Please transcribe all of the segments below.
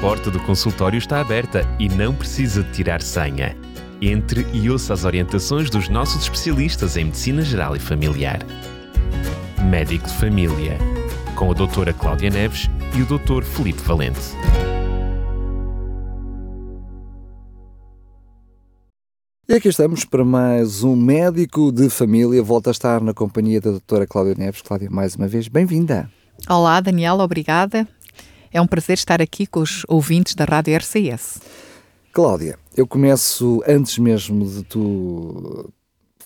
porta do consultório está aberta e não precisa de tirar senha. Entre e ouça as orientações dos nossos especialistas em Medicina Geral e Familiar. Médico de Família, com a doutora Cláudia Neves e o doutor Felipe Valente. E aqui estamos para mais um médico de família. Volta a estar na companhia da doutora Cláudia Neves. Cláudia, mais uma vez, bem-vinda. Olá, Daniela, obrigada. É um prazer estar aqui com os ouvintes da Rádio RCS. Cláudia, eu começo, antes mesmo de tu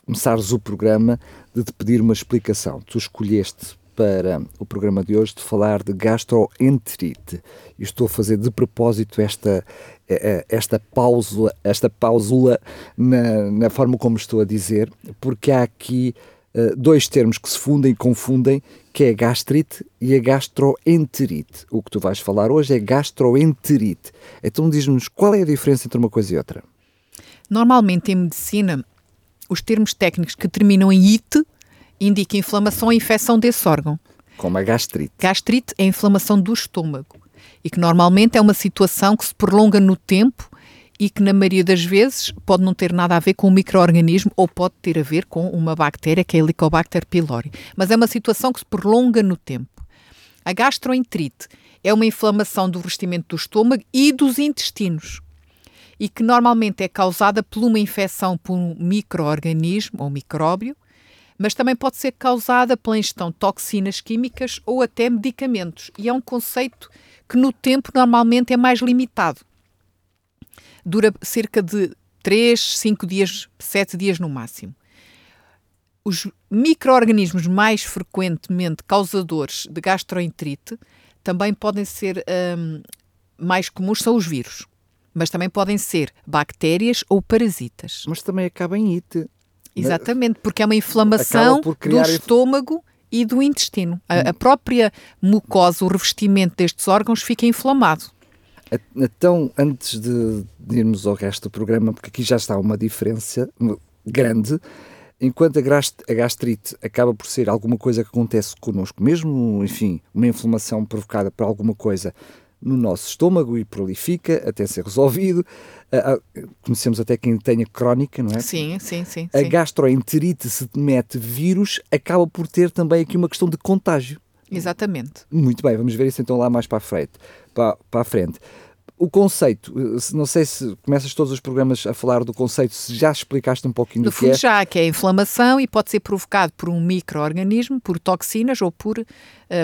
começares o programa, de te pedir uma explicação. Tu escolheste para o programa de hoje de falar de gastroenterite. E estou a fazer de propósito esta, eh, eh, esta pausa, esta pausula na, na forma como estou a dizer, porque há aqui uh, dois termos que se fundem e confundem, que é a gastrite e a gastroenterite. O que tu vais falar hoje é gastroenterite. Então diz-nos qual é a diferença entre uma coisa e outra. Normalmente em medicina, os termos técnicos que terminam em ite indicam inflamação ou infecção desse órgão. Como a gastrite. Gastrite é a inflamação do estômago e que normalmente é uma situação que se prolonga no tempo e que na maioria das vezes pode não ter nada a ver com um microorganismo ou pode ter a ver com uma bactéria que é a Helicobacter pylori, mas é uma situação que se prolonga no tempo. A gastroenterite é uma inflamação do revestimento do estômago e dos intestinos e que normalmente é causada por uma infecção por um microorganismo ou micróbio, mas também pode ser causada pela ingestão de toxinas químicas ou até medicamentos. E é um conceito que no tempo normalmente é mais limitado dura cerca de 3, 5 dias, 7 dias no máximo. Os micro-organismos mais frequentemente causadores de gastroenterite também podem ser um, mais comuns, são os vírus, mas também podem ser bactérias ou parasitas. Mas também acaba em it. Exatamente, porque é uma inflamação do estômago e do intestino. A, a própria mucosa, o revestimento destes órgãos fica inflamado. Então, antes de, de irmos ao resto do programa, porque aqui já está uma diferença grande, enquanto a gastrite acaba por ser alguma coisa que acontece connosco, mesmo, enfim, uma inflamação provocada por alguma coisa no nosso estômago e prolifica até ser resolvido. conhecemos até quem tenha crónica, não é? Sim, sim, sim. A gastroenterite, se mete vírus, acaba por ter também aqui uma questão de contágio. Exatamente. Muito bem, vamos ver isso então lá mais para a frente. Para, para a frente. O conceito, não sei se começas todos os programas a falar do conceito, se já explicaste um pouquinho no do fundo, que é. já, que é inflamação e pode ser provocado por um microorganismo, por toxinas ou por uh,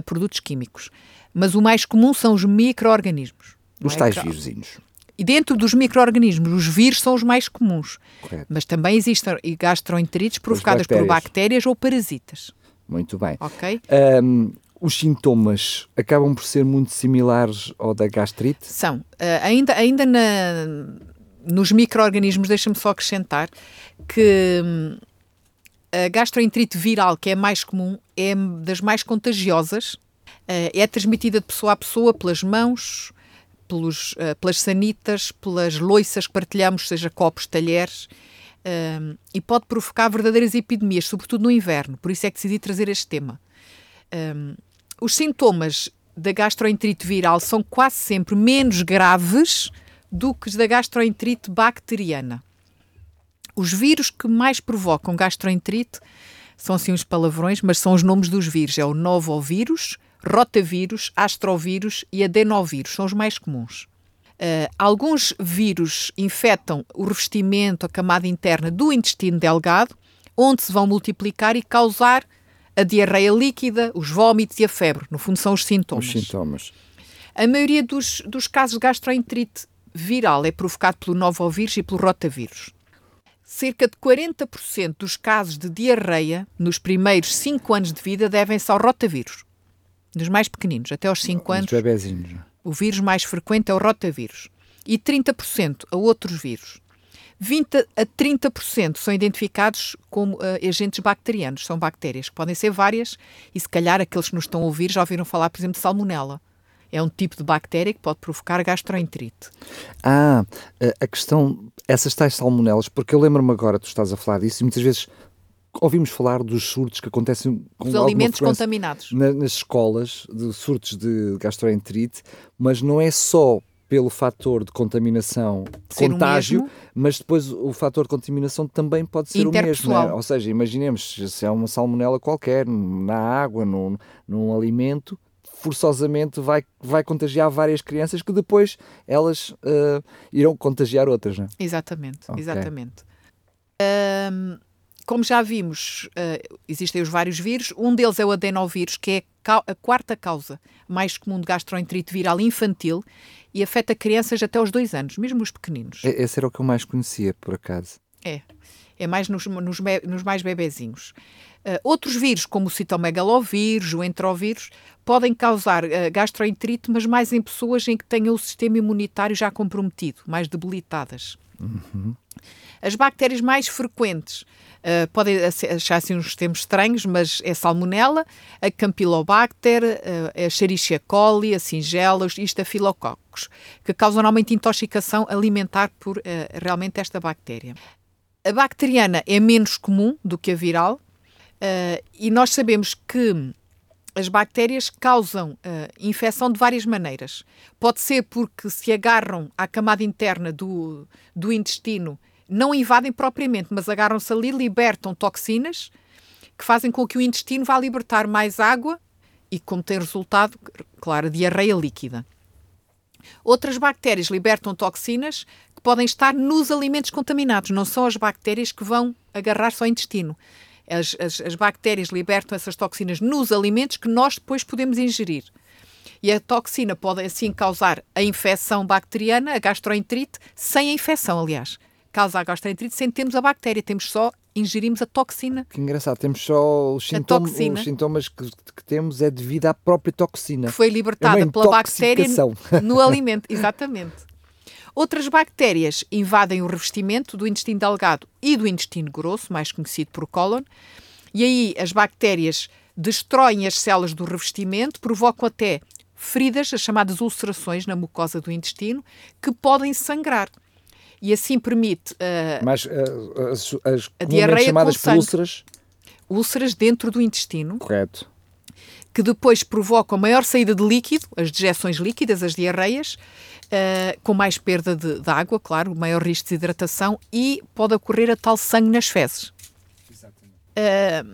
produtos químicos. Mas o mais comum são os microorganismos. Os é tais vírusinhos. E dentro dos micro-organismos, os vírus são os mais comuns. Correto. Mas também existem gastroenterites provocadas por bactérias ou parasitas. Muito bem. Ok. Um, os sintomas acabam por ser muito similares ao da gastrite? São. Uh, ainda ainda na, nos micro-organismos, deixa-me só acrescentar que hum, a gastroenterite viral, que é mais comum, é das mais contagiosas. Uh, é transmitida de pessoa a pessoa pelas mãos, pelos, uh, pelas sanitas, pelas loiças que partilhamos, seja copos, talheres, uh, e pode provocar verdadeiras epidemias, sobretudo no inverno. Por isso é que decidi trazer este tema. Um, os sintomas da gastroenterite viral são quase sempre menos graves do que os da gastroenterite bacteriana. Os vírus que mais provocam gastroenterite são assim os palavrões, mas são os nomes dos vírus. É o novovírus, rotavírus, astrovírus e adenovírus. São os mais comuns. Uh, alguns vírus infectam o revestimento, a camada interna do intestino delgado, onde se vão multiplicar e causar a diarreia líquida, os vômitos e a febre. No fundo, são os sintomas. Os sintomas. A maioria dos, dos casos de gastroenterite viral é provocado pelo novovírus e pelo rotavírus. Cerca de 40% dos casos de diarreia nos primeiros 5 anos de vida devem-se ao rotavírus. Dos mais pequeninos, até aos 5 anos. Bebezinhos. O vírus mais frequente é o rotavírus. E 30% a outros vírus. 20 a 30% são identificados como uh, agentes bacterianos, são bactérias, que podem ser várias, e se calhar aqueles que nos estão a ouvir já ouviram falar, por exemplo, de salmonela. É um tipo de bactéria que pode provocar gastroenterite. Ah, a questão, essas tais salmonelas, porque eu lembro-me agora, tu estás a falar disso, e muitas vezes ouvimos falar dos surtos que acontecem com Os alimentos contaminados. Na, nas escolas, de surtos de gastroenterite, mas não é só pelo fator de contaminação, Ser o contágio, mas depois o fator de contaminação também pode ser o mesmo. Né? Ou seja, imaginemos se é uma salmonela qualquer, na água, num, num alimento, forçosamente vai, vai contagiar várias crianças que depois elas eh, irão contagiar outras. Né? Exatamente, Ok. exatamente. Ahm, como já vimos, ah, existem os vários vírus. Um deles é o adenovírus, que é a quarta causa mais comum de gastroenterite viral infantil e afeta crianças até aos dois anos, mesmo os pequeninos. Esse era o que eu mais conhecia, por acaso. É. É mais nos, nos, nos mais bebezinhos. Ah, outros vírus, como o citomegalovírus, o entrovírus, podem causar ah, gastroenterite, mas mais em pessoas em que tenham o sistema imunitário já comprometido, mais debilitadas. As bactérias mais frequentes ah, podem achar assim uns termos estranhos, mas é salmonella, a campylobacter, ah, a Escherichia coli, a Singela, os estafilococos, que causam normalmente intoxicação alimentar por ah, realmente esta bactéria. A bacteriana é menos comum do que a viral e nós sabemos que as bactérias causam eh, infecção de várias maneiras. Pode ser porque se agarram à camada interna do, do intestino, não invadem propriamente, mas agarram-se ali, libertam toxinas que fazem com que o intestino vá libertar mais água e, como tem resultado, claro, diarreia líquida. Outras bactérias libertam toxinas que podem estar nos alimentos contaminados, não são as bactérias que vão agarrar-se ao intestino. As, as- as bactérias libertam essas toxinas nos alimentos que nós depois podemos ingerir. E a toxina pode assim causar a infecção bacteriana, a gastroenterite, sem a infecção, aliás. Causa a gastroenterite sem termos a bactéria, temos só, ingerimos a toxina. Que engraçado, temos só os, sintoma- os sintomas que, que temos é devido à própria toxina. que foi libertada É pela bactéria no alimento. Exatamente. Outras bactérias invadem o revestimento do intestino delgado e do intestino grosso, mais conhecido por cólon, e aí as bactérias destroem as células do revestimento, provocam até feridas, as chamadas ulcerações na mucosa do intestino, que podem sangrar. E assim permite ah, Mas eh, as, as comumente diarreia chamadas úlceras, úlceras dentro do intestino, correto. que depois provocam maior saída de líquido, as dejeções líquidas, as diarreias, eh, com mais perda de, de água, claro, maior risco de desidratação e pode ocorrer a tal sangue nas fezes. Eh,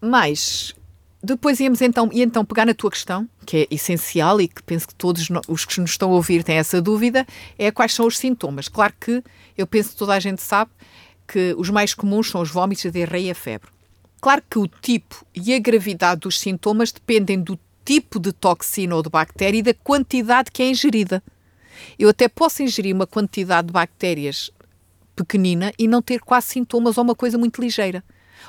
mas depois íamos então, e então pegar na tua questão, que é essencial e que penso que todos os que nos estão a ouvir têm essa dúvida, é quais são os sintomas. Claro que eu penso que toda a gente sabe que os mais comuns são os vômitos, a diarreia e a febre. Claro que o tipo e a gravidade dos sintomas dependem do tipo de toxina ou de bactéria e da quantidade que é ingerida. Eu até posso ingerir uma quantidade de bactérias pequenina e não ter quase sintomas ou uma coisa muito ligeira.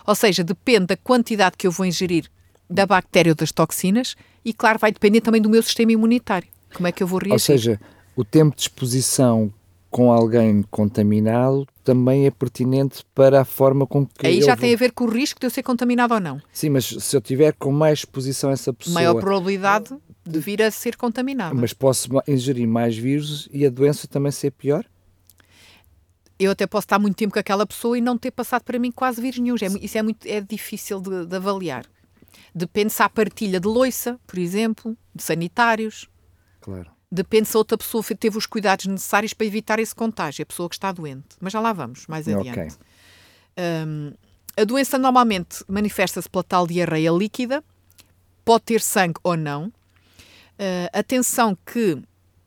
Ou seja, depende da quantidade que eu vou ingerir da bactéria ou das toxinas e, claro, vai depender também do meu sistema imunitário. Como é que eu vou reagir? Ou seja, o tempo de exposição com alguém contaminado também é pertinente para a forma com que Aí já vou- tem a ver com o risco de eu ser contaminado ou não. Sim, mas se eu tiver com mais exposição a essa pessoa, Maior probabilidade de vir a ser contaminado. mas posso ingerir mais vírus e a doença também ser pior? eu até posso estar muito tempo com aquela pessoa e não ter passado para mim quase vírus nenhum. É Isso é muito é difícil de, de avaliar. Depende se há partilha de loiça, por exemplo, de sanitários. Claro. Depende se a outra pessoa teve os cuidados necessários para evitar esse contágio, a pessoa que está doente. Mas já lá vamos, mais adiante. Hum, a doença normalmente manifesta-se pela tal diarreia líquida, pode ter sangue ou não. Ah, atenção que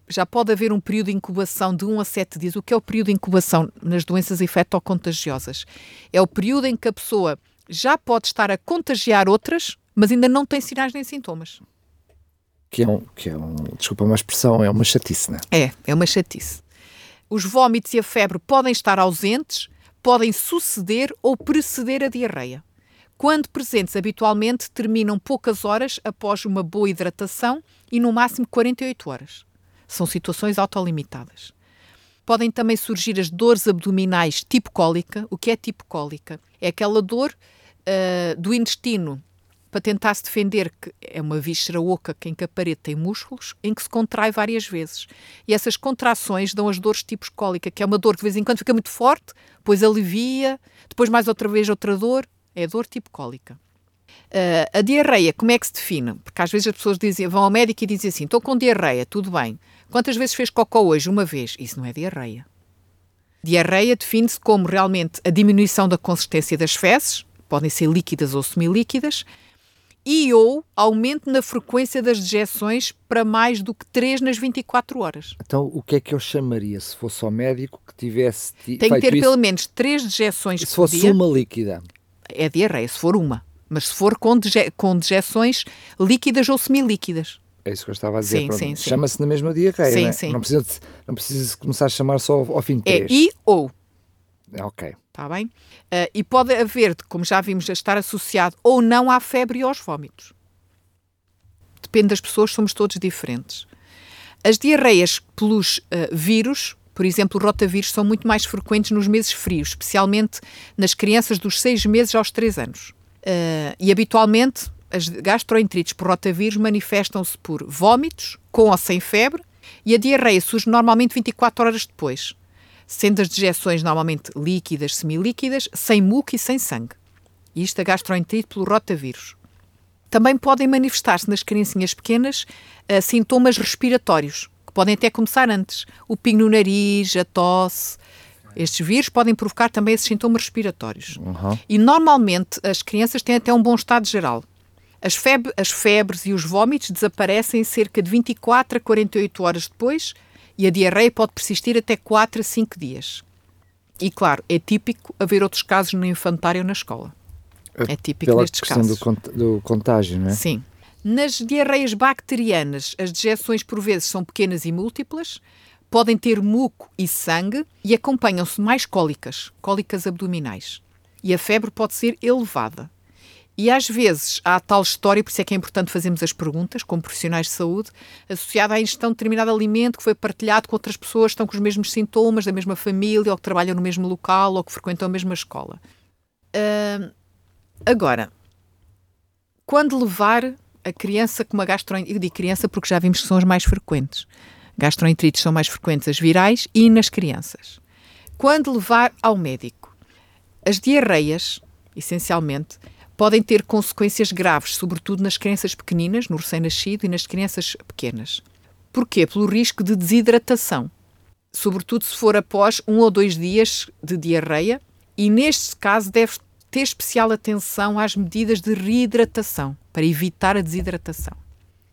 já pode haver um período de incubação de 1 a 7 dias. O que é o período de incubação nas doenças infectocontagiosas? É o período em que a pessoa já pode estar a contagiar outras, mas ainda não tem sinais nem sintomas. Que é um, que é um, desculpa uma expressão, é uma chatice, né? É, é uma chatice. Os vômitos e a febre podem estar ausentes, podem suceder ou preceder a diarreia. Quando presentes, habitualmente terminam poucas horas após uma boa hidratação e no máximo 48 horas. São situações autolimitadas. Podem também surgir as dores abdominais tipo cólica. O que é tipo cólica? É aquela dor ah, do intestino para tentar se defender, que é uma víscera oca que em que a parede tem músculos, em que se contrai várias vezes. E essas contrações dão as dores tipos cólica, que é uma dor que de vez em quando fica muito forte, depois alivia, depois mais outra vez outra dor, é dor tipo cólica. Uh, a diarreia, como é que se define? Porque às vezes as pessoas dizem, vão ao médico e dizem assim: estou com diarreia, tudo bem. Quantas vezes fez cocó hoje? Uma vez. Isso não é diarreia. Diarreia define-se como realmente a diminuição da consistência das fezes, podem ser líquidas ou semilíquidas, e ou aumento na frequência das dejeções para mais do que 3 nas 24 horas. Então, o que é que eu chamaria se fosse ao médico que tivesse Tem que ter isso? pelo menos 3 dejeções se fosse dia, uma líquida? É diarreia, se for uma. Mas se for com, dege com dejeções líquidas ou semilíquidas. É isso que eu estava a dizer. Chama-se na mesma diarreia, sim, não, é? sim. não precisa, de, não precisa começar a chamar só ao, ao fim de é três. É e ou. É ok. Está bem? Uh, e pode haver, como já vimos, estar associado ou não à febre e aos vômitos. Depende das pessoas, somos todos diferentes. As diarreias pelos uh, vírus, por exemplo, rotavírus, são muito mais frequentes nos meses frios, especialmente nas crianças dos 6 meses aos 3 anos. Uh, e habitualmente, as gastroenterites por rotavírus manifestam-se por vômitos, com ou sem febre, e a diarreia surge normalmente 24 horas depois sendo as dejeções normalmente líquidas, semilíquidas, sem muco e sem sangue. Isto a gastroenterite pelo rotavírus. Também podem manifestar-se nas criancinhas pequenas uh, sintomas respiratórios, que podem até começar antes. O pingo no nariz, a tosse. Estes vírus podem provocar também esses sintomas respiratórios. Uhum. E normalmente as crianças têm até um bom estado geral. As, as febres e os vômitos desaparecem cerca de 24 a 48 horas depois e a diarreia pode persistir até 4 a 5 dias. E claro, é típico haver outros casos no infantário ou na escola. É típico Pela nestes casos. Questão do contágio, não é? Sim. Nas diarreias bacterianas, as dejeções por vezes são pequenas e múltiplas, podem ter muco e sangue e acompanham-se mais cólicas, cólicas abdominais. E a febre pode ser elevada. E às vezes há tal história, por isso é que é importante fazermos as perguntas, como profissionais de saúde, associada à ingestão de determinado alimento que foi partilhado com outras pessoas que estão com os mesmos sintomas, da mesma família, ou que trabalham no mesmo local, ou que frequentam a mesma escola. Uh, agora, quando levar a criança com uma gastroenterite, eu digo criança porque já vimos que são as mais frequentes. Gastroenterites são mais frequentes as virais e nas crianças. Quando levar ao médico, as diarreias, essencialmente, podem ter consequências graves, sobretudo nas crianças pequeninas, no recém-nascido e nas crianças pequenas. Porquê? Pelo risco de desidratação, sobretudo se for após um ou dois dias de diarreia, e neste caso deve ter especial atenção às medidas de reidratação, para evitar a desidratação.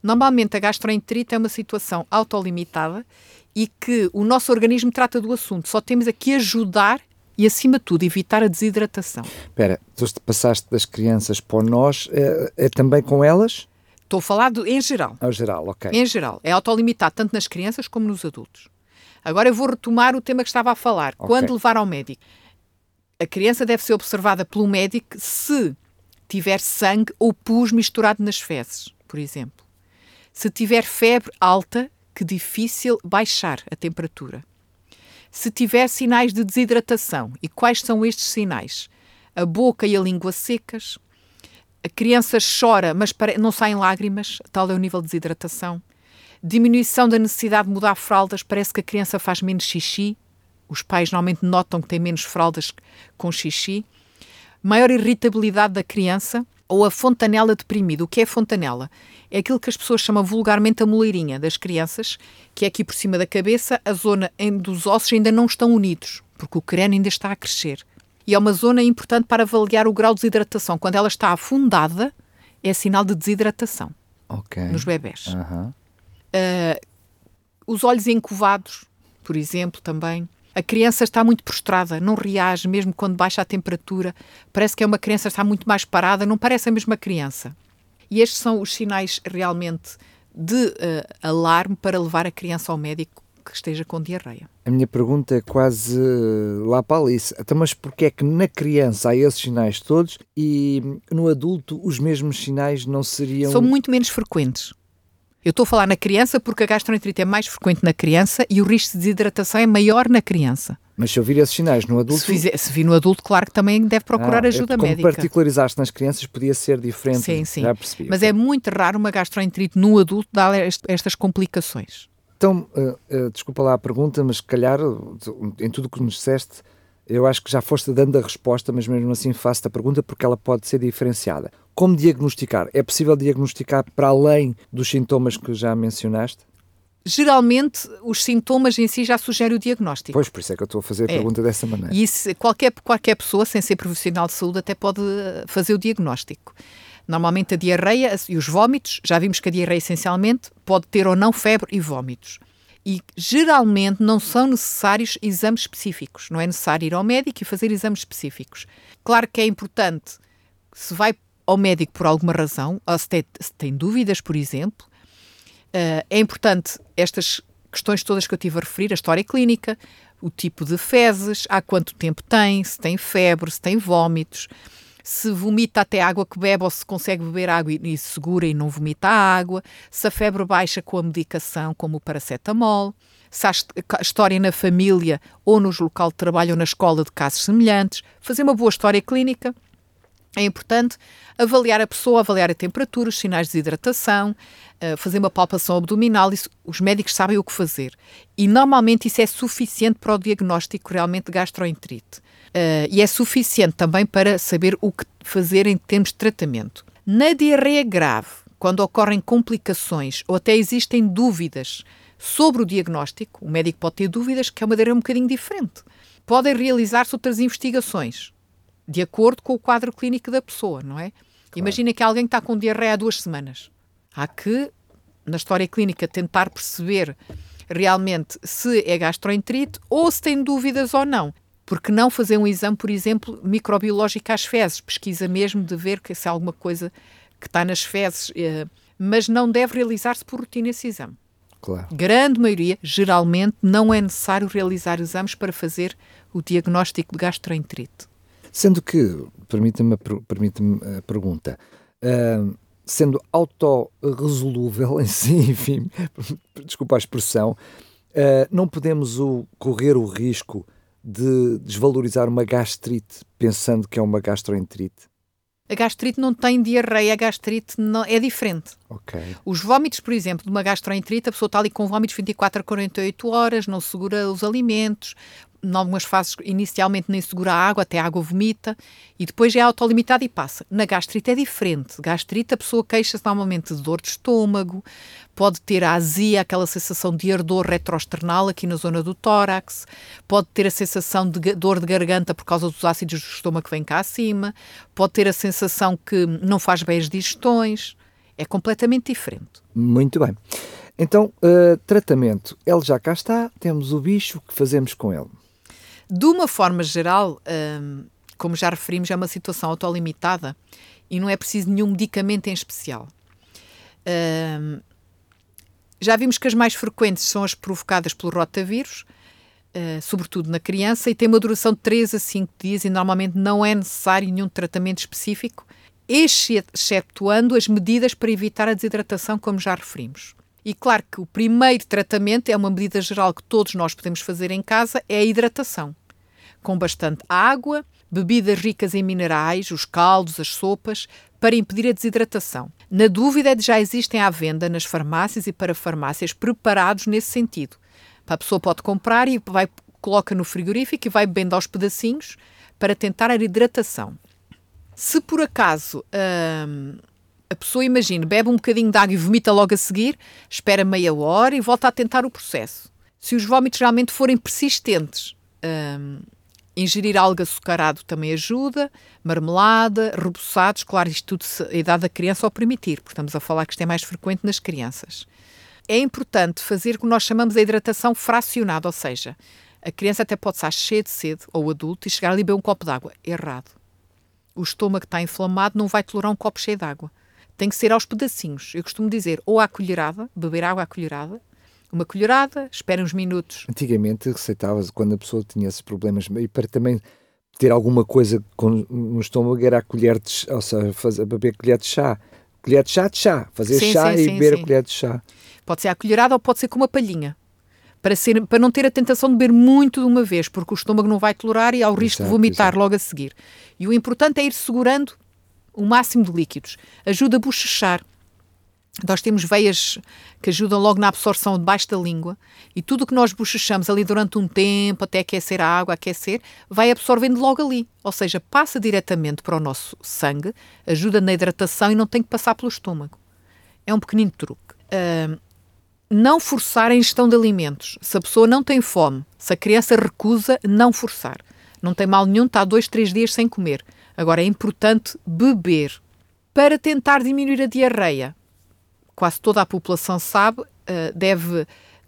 Normalmente a gastroenterite é uma situação autolimitada e que o nosso organismo trata do assunto. Só temos aqui ajudar e, acima de tudo, evitar a desidratação. Espera, tu passaste das crianças para nós, é, é também com elas? Estou a falar de, em geral. Em geral, ok. Em geral. É autolimitado tanto nas crianças como nos adultos. Agora eu vou retomar o tema que estava a falar. Okay. Quando levar ao médico? A criança deve ser observada pelo médico se tiver sangue ou pus misturado nas fezes, por exemplo. Se tiver febre alta, que difícil baixar a temperatura se tiver sinais de desidratação. E quais são estes sinais? A boca e a língua secas, a criança chora, mas não saem lágrimas, tal é o nível de desidratação. Diminuição da necessidade de mudar fraldas, parece que a criança faz menos xixi. Os pais normalmente notam que tem menos fraldas com xixi. Maior irritabilidade da criança ou a fontanela deprimida. O que é fontanela? é aquilo que as pessoas chamam vulgarmente a moleirinha das crianças, que é aqui por cima da cabeça, a zona dos ossos ainda não estão unidos, porque o crânio ainda está a crescer. E é uma zona importante para avaliar o grau de desidratação. Quando ela está afundada, é sinal de desidratação okay. nos bebés. Uhum. Uh, os olhos encovados, por exemplo, também. A criança está muito prostrada, não reage, mesmo quando baixa a temperatura. Parece que é uma criança que está muito mais parada, não parece a mesma criança. E estes são os sinais realmente de uh, alarme para levar a criança ao médico que esteja com diarreia. A minha pergunta é quase eh, lá para a Alice. Então, mas porquê é que na criança há esses sinais todos e no adulto os mesmos sinais não seriam... São muito menos frequentes. Eu estou a falar na criança porque a gastroenterite é mais frequente na criança e o risco de desidratação é maior na criança. Mas se eu vir esses sinais no adulto. Se, fizer, se vir no adulto, claro que também deve procurar ah, ajuda é, como médica. Como particularizaste nas crianças, podia ser diferente. Sim, sim. Já percebi. Mas é muito raro uma gastroenterite no adulto dar estas complicações. Então, uh, uh, desculpa lá a pergunta, mas se calhar, em tudo o que nos disseste, eu acho que já foste dando a resposta, mas mesmo assim faço-te a pergunta porque ela pode ser diferenciada. Como diagnosticar? É possível diagnosticar para além dos sintomas que já mencionaste? Geralmente, os sintomas em si já sugerem o diagnóstico. Pois, por isso é que eu estou a fazer a É. pergunta dessa maneira. E isso, qualquer, qualquer pessoa, sem ser profissional de saúde, até pode eh, fazer o diagnóstico. Normalmente a diarreia e os vómitos, já vimos que a diarreia essencialmente pode ter ou não febre e vómitos. E geralmente não são necessários exames específicos. Não é necessário ir ao médico e fazer exames específicos. Claro que é importante, se vai ao médico por alguma razão, ou se tem, se tem dúvidas, por exemplo, Uh, é importante estas questões todas que eu tive a referir, a história clínica, o tipo de fezes, há quanto tempo tem, se tem febre, se tem vómitos, se vomita até a água que bebe ou se consegue beber água e, e segura e não vomita a água, se a febre baixa com a medicação, como o paracetamol, se há hist- história na família ou nos local de trabalho ou na escola de casos semelhantes, fazer uma boa história clínica, é importante avaliar a pessoa, avaliar a temperatura, os sinais de desidratação, eh, fazer uma palpação abdominal. Isso, os médicos sabem o que fazer. E normalmente isso é suficiente para o diagnóstico realmente de gastroenterite. Eh, e é suficiente também para saber o que fazer em termos de tratamento. Na diarreia grave, quando ocorrem complicações ou até existem dúvidas sobre o diagnóstico, o médico pode ter dúvidas, que é uma maneira um bocadinho diferente. Podem realizar-se outras investigações de acordo com o quadro clínico da pessoa, não é? Imagina que alguém está com diarreia há duas semanas. Há que, na história clínica, tentar perceber realmente se é gastroenterite ou se tem dúvidas ou não. Porque não fazer um exame, por exemplo, microbiológico às fezes, pesquisa mesmo de ver que se há alguma coisa que está nas fezes, eh, mas não deve realizar-se por rotina esse exame. Claro. Grande maioria, geralmente, não é necessário realizar exames para fazer o diagnóstico de gastroenterite. Sendo que, permita-me a, per- permita-me a pergunta, ah, sendo autorresolúvel em si, enfim, desculpa a expressão, ah, não podemos o- correr o risco de desvalorizar uma gastrite pensando que é uma gastroenterite? A gastrite não tem diarreia, a gastrite não, é diferente. Ok. Os vómitos, por exemplo, de uma gastroenterite, a pessoa está ali com vómitos 24 a 48 horas, não segura os alimentos, em algumas fases inicialmente nem segura a água, até a água vomita, e depois é autolimitado e passa. Na gastrite é diferente. Gastrite, a pessoa queixa-se normalmente de dor de estômago, pode ter a azia, aquela sensação de ardor retroesternal aqui na zona do tórax, pode ter a sensação de dor de garganta por causa dos ácidos do estômago que vem cá acima, pode ter a sensação que não faz bem as digestões. É completamente diferente. Muito bem. Então, ah, tratamento. Ele já cá está, temos o bicho, o que fazemos com ele? De uma forma geral, hum, como já referimos, é uma situação autolimitada e não é preciso nenhum medicamento em especial. Hum, já vimos que as mais frequentes são as provocadas pelo rotavírus, eh, sobretudo na criança, e tem uma duração de 3 a 5 dias e normalmente não é necessário nenhum tratamento específico, exce- excetuando as medidas para evitar a desidratação, como já referimos. E claro que o primeiro tratamento é uma medida geral que todos nós podemos fazer em casa, é a hidratação com bastante água, bebidas ricas em minerais, os caldos, as sopas, para impedir a desidratação. Na dúvida, já existem à venda nas farmácias e para farmácias preparados nesse sentido. A pessoa pode comprar e vai, coloca no frigorífico e vai bebendo aos pedacinhos para tentar a hidratação. Se por acaso hum, a pessoa, imagine, bebe um bocadinho de água e vomita logo a seguir, espera meia hora e volta a tentar o processo. Se os vómitos realmente forem persistentes, hum, ingerir algo açucarado também ajuda, marmelada, reboçados, claro, isto tudo a idade da criança ao permitir, porque estamos a falar que isto é mais frequente nas crianças. É importante fazer o que nós chamamos de hidratação fracionada, ou seja, a criança até pode estar cheia de sede, ou adulto, e chegar ali e beber um copo de água. Errado. O estômago está inflamado, não vai tolerar um copo cheio de água. Tem que ser aos pedacinhos. Eu costumo dizer, ou à colherada, beber água à colherada, uma colherada, espera uns minutos. Antigamente receitava-se quando a pessoa tinha esses problemas e para também ter alguma coisa com- no estômago era a colher de chá, ou seja, fazer, beber colher de chá. Colher de chá de chá. Fazer Sim, chá sim, e sim, beber a colher de chá. Pode ser à colherada ou pode ser com uma palhinha. Para, ser, para não ter a tentação de beber muito de uma vez, porque o estômago não vai tolerar e há o risco Exato, de vomitar exato. logo a seguir. E o importante é ir segurando o máximo de líquidos. Ajuda a bochechar. Nós temos veias que ajudam logo na absorção debaixo da língua e tudo o que nós bochechamos ali durante um tempo, até aquecer a água, aquecer, vai absorvendo logo ali. Ou seja, passa diretamente para o nosso sangue, ajuda na hidratação e não tem que passar pelo estômago. É um pequenino truque. Uh, não forçar a ingestão de alimentos. Se a pessoa não tem fome, se a criança recusa, não forçar. Não tem mal nenhum, está dois, três dias sem comer. Agora é importante beber para tentar diminuir a diarreia quase toda a população sabe, uh, deve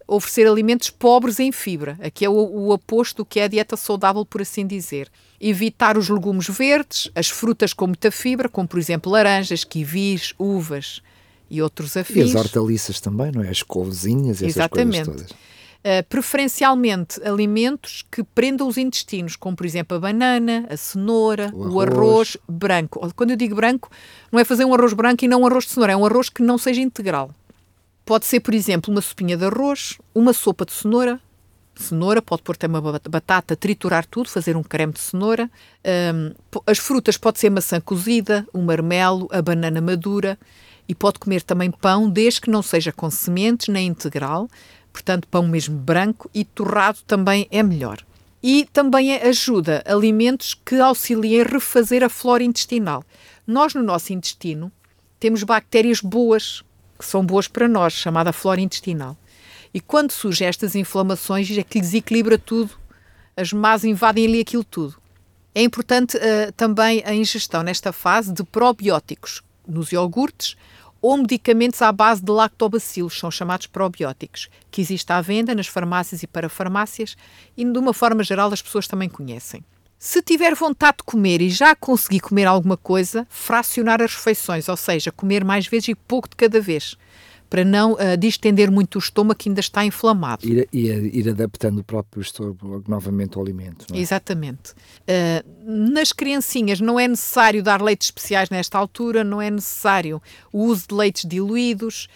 oferecer alimentos pobres em fibra. Aqui é o, o oposto do que é a dieta saudável, por assim dizer. Evitar os legumes verdes, as frutas com muita fibra, como por exemplo laranjas, kiwis, uvas e outros afins. E as hortaliças também, não é? As couvezinhas essas Exatamente. coisas todas. Uh, preferencialmente alimentos que prendam os intestinos, como por exemplo a banana, a cenoura, o arroz. o arroz. branco. Quando eu digo branco, não é fazer um arroz branco e não um arroz de cenoura, é um arroz que não seja integral. Pode ser, por exemplo, uma sopinha de arroz, uma sopa de cenoura, cenoura, pode pôr também uma batata, triturar tudo, fazer um creme de cenoura. Um, as frutas pode ser maçã cozida, o marmelo, a banana madura e pode comer também pão, desde que não seja com sementes nem integral, portanto, pão mesmo branco e torrado também é melhor. E também ajuda alimentos que auxiliem a refazer a flora intestinal. Nós, no nosso intestino, temos bactérias boas, que são boas para nós, chamada flora intestinal. E quando surgem estas inflamações, é que desequilibra tudo, as más invadem ali aquilo tudo. É importante uh, também a ingestão, nesta fase, de probióticos nos iogurtes, ou medicamentos à base de lactobacilos, são chamados probióticos, que existem à venda nas farmácias e parafarmácias e, de uma forma geral, as pessoas também conhecem. Se tiver vontade de comer e já conseguir comer alguma coisa, fracionar as refeições, ou seja, comer mais vezes e pouco de cada vez para não uh, distender muito o estômago que ainda está inflamado. Ir, ir, ir adaptando o próprio estômago novamente ao alimento. É? Exatamente. Uh, nas criancinhas não é necessário dar leites especiais nesta altura, não é necessário o uso de leites diluídos.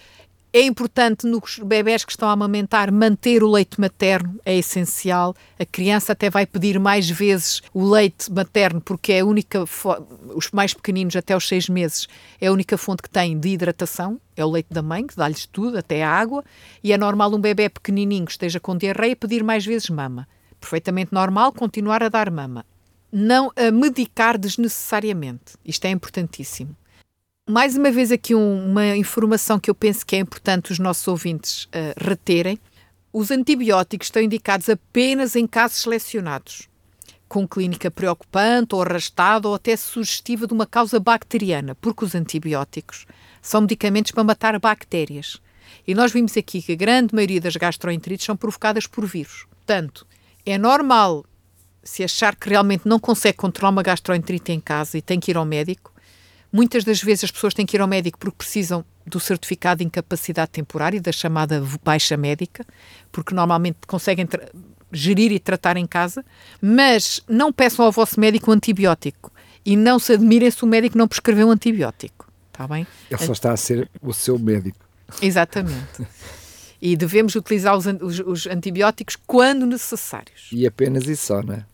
É importante nos bebés que estão a amamentar manter o leite materno, é essencial. A criança até vai pedir mais vezes o leite materno, porque é a única, os mais pequeninos até os seis meses, é a única fonte que têm de hidratação, é o leite da mãe, que dá-lhes tudo, até a água, e é normal um bebê pequenininho que esteja com diarreia pedir mais vezes mama. Perfeitamente normal continuar a dar mama. Não a medicar desnecessariamente. Isto é importantíssimo mais uma vez aqui um, uma informação que eu penso que é importante os nossos ouvintes uh, reterem. Os antibióticos estão indicados apenas em casos selecionados, com clínica preocupante ou arrastada ou até sugestiva de uma causa bacteriana, porque os antibióticos são medicamentos para matar bactérias. E nós vimos aqui que a grande maioria das gastroenterites são provocadas por vírus. Portanto, é normal, se achar que realmente não consegue controlar uma gastroenterite em casa e tem que ir ao médico, Muitas das vezes as pessoas têm que ir ao médico porque precisam do certificado de incapacidade temporária, da chamada baixa médica, porque normalmente conseguem gerir e tratar em casa, mas não peçam ao vosso médico um antibiótico e não se admirem se o médico não prescreveu um antibiótico. Está bem? Ele só está a ser o seu médico. Exatamente. E devemos utilizar os, os, os antibióticos quando necessários. E apenas isso só, não é?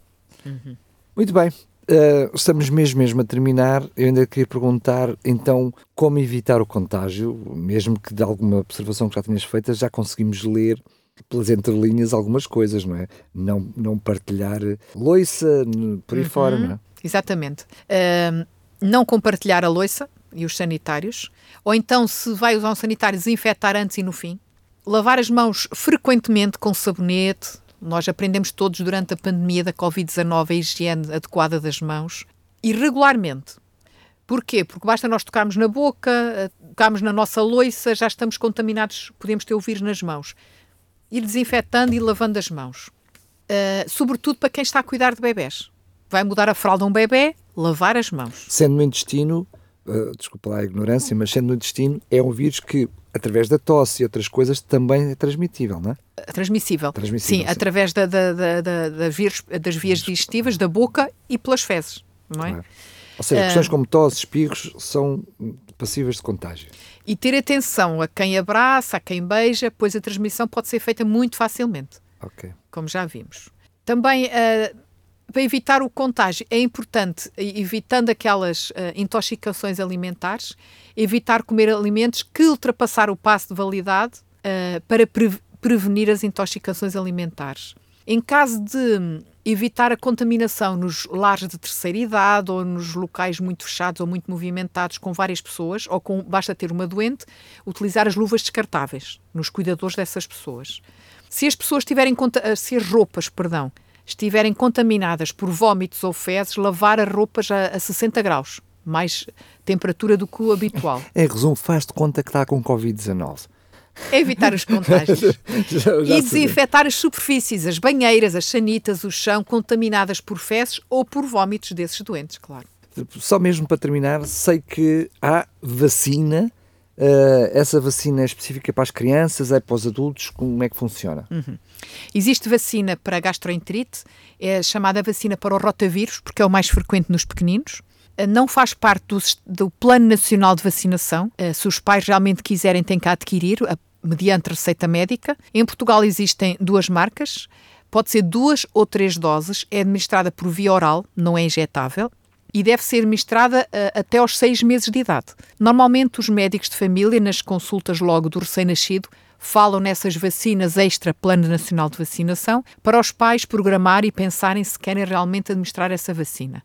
Uhum. Muito bem. Uh, estamos mesmo, mesmo a terminar. Eu ainda queria perguntar, então, como evitar o contágio, mesmo que de alguma observação que já tinhas feita, já conseguimos ler pelas entrelinhas algumas coisas, não é? Não, não partilhar loiça por aí uhum, fora, não é? Exatamente. Uh, não compartilhar a loiça e os sanitários, ou então, se vai usar um sanitário, desinfetar antes e no fim. Lavar as mãos frequentemente com sabonete, nós aprendemos todos durante a pandemia da Covid-19 a higiene adequada das mãos e regularmente. Porquê? Porque basta nós tocarmos na boca, tocarmos na nossa loiça, já estamos contaminados, podemos ter o vírus nas mãos. Ir desinfetando e lavando as mãos. Uh, sobretudo para quem está a cuidar de bebés. Vai mudar a fralda um bebê, lavar as mãos. Sendo no intestino, uh, desculpa lá a ignorância, mas sendo no intestino, é um vírus que através da tosse e outras coisas também é transmitível, não é? Transmissível. transmissível sim, sim, através da, da, da, da vias, das vias digestivas, da boca e pelas fezes, não é? Claro. Ou seja, uh, questões como tosse, espirros são passíveis de contágio. E ter atenção a quem abraça, a quem beija, pois a transmissão pode ser feita muito facilmente. Ok. Como já vimos. Também uh, para evitar o contágio, é importante, evitando aquelas uh, intoxicações alimentares, evitar comer alimentos que ultrapassaram o passo de validade uh, para pre prevenir as intoxicações alimentares. Em caso de evitar a contaminação nos lares de terceira idade ou nos locais muito fechados ou muito movimentados com várias pessoas, ou com basta ter uma doente, utilizar as luvas descartáveis nos cuidadores dessas pessoas. Se as pessoas tiverem se as roupas, perdão, estiverem contaminadas por vômitos ou fezes, lavar as roupas a, a 60 graus, mais temperatura do que o habitual. Em resumo, faz de conta que está com Covid-19. É evitar os contágios. já, já e desinfetar as superfícies, as banheiras, as sanitas, o chão, contaminadas por fezes ou por vômitos desses doentes, claro. Só mesmo para terminar, sei que há vacina Uh, essa vacina é específica para as crianças, é para os adultos? Como é que funciona? Uhum. Existe vacina para gastroenterite, é chamada vacina para o rotavírus, porque é o mais frequente nos pequeninos. Uh, não faz parte do, do, Plano Nacional de Vacinação. Uh, se os pais realmente quiserem, têm que adquirir, mediante receita médica. Em Portugal existem duas marcas. Pode ser duas ou três doses. É administrada por via oral, não é injetável e deve ser administrada uh, até aos seis meses de idade. Normalmente, os médicos de família, nas consultas logo do recém-nascido, falam nessas vacinas extra Plano Nacional de Vacinação para os pais programar e pensarem se querem realmente administrar essa vacina.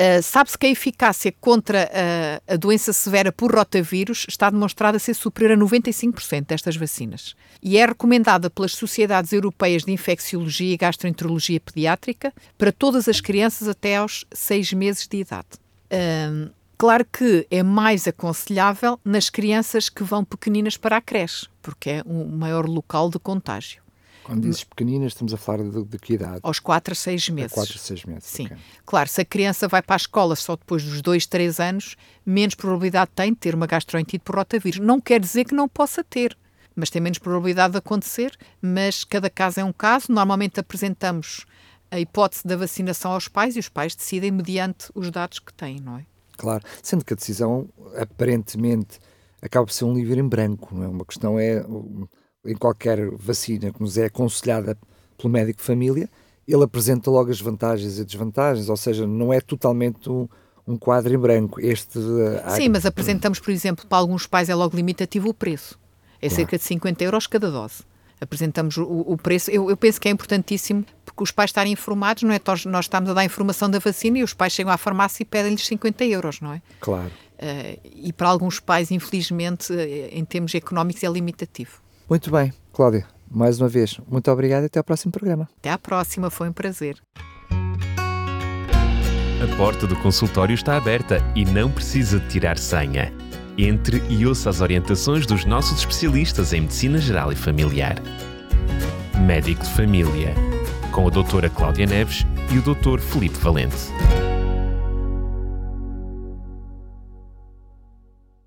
Uh, Sabe-se que a eficácia contra uh, a doença severa por rotavírus está demonstrada a ser superior a 95% destas vacinas e é recomendada pelas sociedades europeias de infecciologia e gastroenterologia pediátrica para todas as crianças até aos 6 meses de idade. Uh, claro que é mais aconselhável nas crianças que vão pequeninas para a creche, porque é o maior local de contágio. Quando dizes pequeninas, estamos a falar de, de que idade? Aos 4 a 6 meses. 4 a 6 meses. Sim. Okay. Claro, se a criança vai para a escola só depois dos 2, 3 anos, menos probabilidade tem de ter uma gastroenterite por rotavírus. Não quer dizer que não possa ter, mas tem menos probabilidade de acontecer. Mas cada caso é um caso. Normalmente apresentamos a hipótese da vacinação aos pais e os pais decidem mediante os dados que têm, não é? Claro, sendo que a decisão aparentemente acaba por ser um livro em branco, não é? Uma questão é em qualquer vacina que nos é aconselhada pelo médico de família, ele apresenta logo as vantagens e desvantagens, ou seja, não é totalmente um, um quadro em branco. Este, uh, Sim, mas apresentamos, por exemplo, para alguns pais é logo limitativo o preço. É claro. cerca de 50 euros cada dose. Apresentamos o, o preço. Eu, eu, penso que é importantíssimo porque os pais estarem informados, não é? Nós estamos a dar informação da vacina e os pais chegam à farmácia e pedem-lhes 50 euros, não é? Claro. Uh, e para alguns pais, infelizmente, eh, em termos económicos, é limitativo. Muito bem, Cláudia, mais uma vez, muito obrigado e até ao próximo programa. Até à próxima, foi um prazer. A porta do consultório está aberta e não precisa de tirar senha. Entre e ouça as orientações dos nossos especialistas em Medicina Geral e Familiar. Médico de Família, com a doutora Cláudia Neves e o doutor Felipe Valente.